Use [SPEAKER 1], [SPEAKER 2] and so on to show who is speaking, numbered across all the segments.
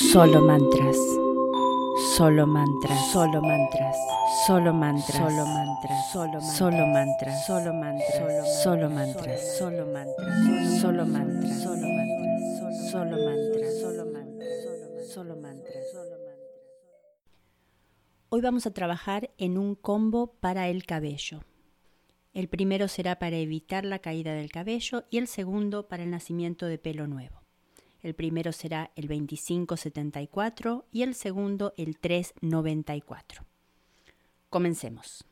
[SPEAKER 1] Solo mantras. Solo mantras. Solo mantras. Solo mantras. Solo mantras. Solo Solo mantras. Solo mantras. Solo mantras. Solo mantras. Solo mantras. Solo mantras. Solo mantras. Solo mantras. Solo mantras. Hoy vamos a trabajar en un combo para el cabello. El primero será para evitar la caída del cabello y el segundo para el nacimiento de pelo nuevo. El primero será el 2574 y el segundo el 394. Comencemos.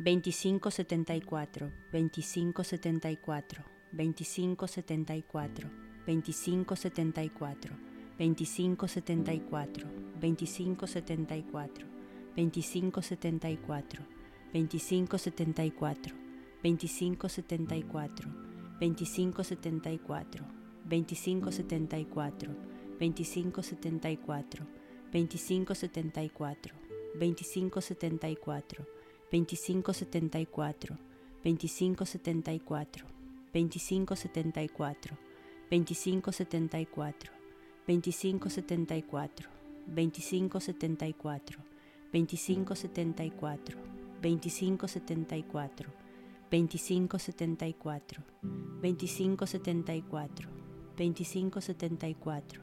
[SPEAKER 1] Veinticinco setenta y cuatro, veinticinco setenta y cuatro, veinticinco setenta y cuatro, veinticinco setenta y cuatro, veinticinco setenta y cuatro, veinticinco setenta y cuatro, veinticinco setenta y cuatro, 2574, 2574, 2574, 2574, 2574, 2574, 2574, 2574, 2574, 2574, 2574, 2574, 2574, 2574, 2574, 2574, 2574, 2574,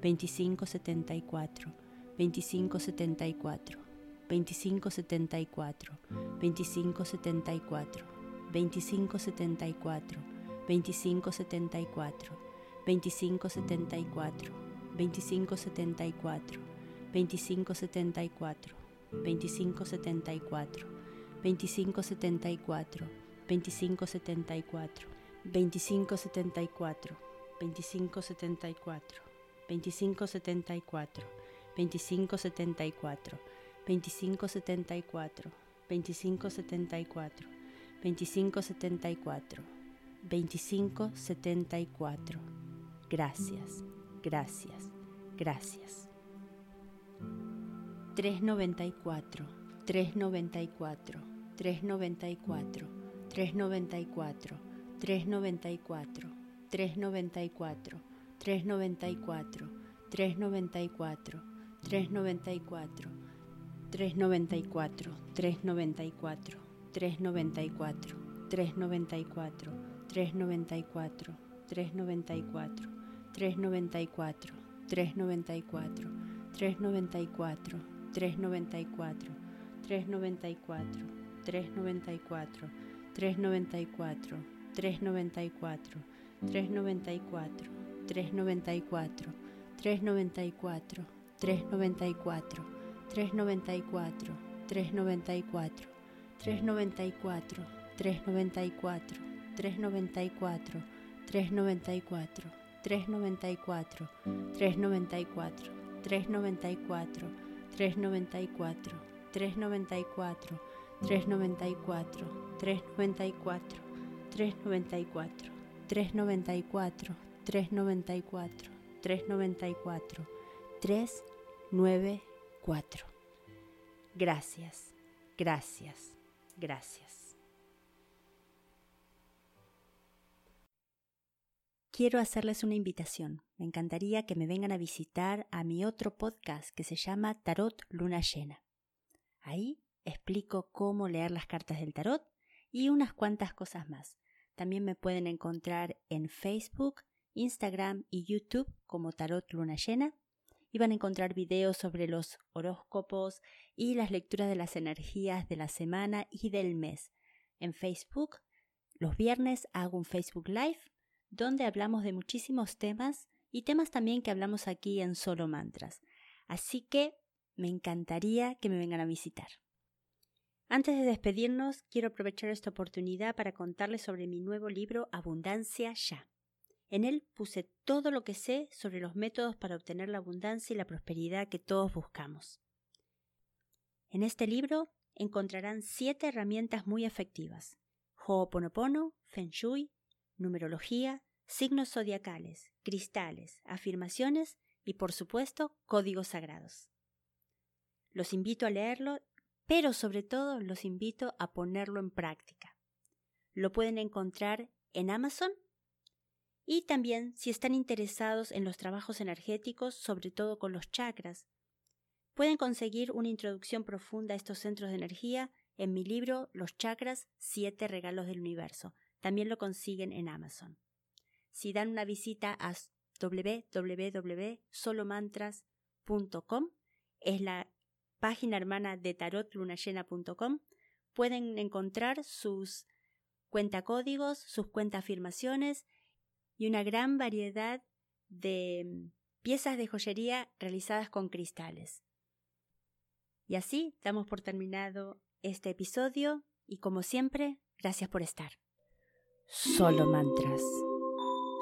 [SPEAKER 1] 2574, 2574, 2574, 2574, 2574, 2574, 2574, 2574, 2574, 2574, 2574, 2574, 2574, 2574, 2574, 2574, 2574, 2574, 2574, 2574. Gracias, gracias, gracias. 394, 394. 394, 394, 394, 394, 394, 394, 394, 394, 394, 394, 394, 394, 394, 394, 394, 394, 394, 394, 394, 394, 394, 394, 394, 394, 394, 394, 394, 394, 394, 394, 394, 394, 394, 394, 394, 394, 394, 394, 394, 394, 394, 394, 394. Gracias, gracias, gracias. Quiero hacerles una invitación. Me encantaría que me vengan a visitar a mi otro podcast que se llama Tarot Luna Llena. Ahí explico cómo leer las cartas del tarot y unas cuantas cosas más. También me pueden encontrar en Facebook, Instagram y YouTube como Tarot Luna Llena y van a encontrar videos sobre los horóscopos y las lecturas de las energías de la semana y del mes. En Facebook, los viernes hago un Facebook Live donde hablamos de muchísimos temas y temas también que hablamos aquí en Solo Mantras. Así que me encantaría que me vengan a visitar. Antes de despedirnos, quiero aprovechar esta oportunidad para contarles sobre mi nuevo libro Abundancia Ya. En él puse todo lo que sé sobre los métodos para obtener la abundancia y la prosperidad que todos buscamos. En este libro encontrarán siete herramientas muy efectivas: Ho'oponopono, Feng Shui, numerología, signos zodiacales, cristales, afirmaciones y, por supuesto, códigos sagrados. Los invito a leerlo pero sobre todo los invito a ponerlo en práctica. lo pueden encontrar en Amazon. Y también si están interesados en los trabajos energéticos, sobre todo con los chakras, pueden conseguir una introducción profunda a estos centros de energía en mi libro Los chakras, siete regalos del universo. También lo consiguen en Amazon. Si dan una visita a www.solomantras.com, es la página hermana de tarotlunayena.com, pueden encontrar sus cuentacódigos, sus cuentaafirmaciones y una gran variedad de mm, piezas de joyería realizadas con cristales. Y así damos por terminado este episodio y como siempre, gracias por estar. Solo mantras.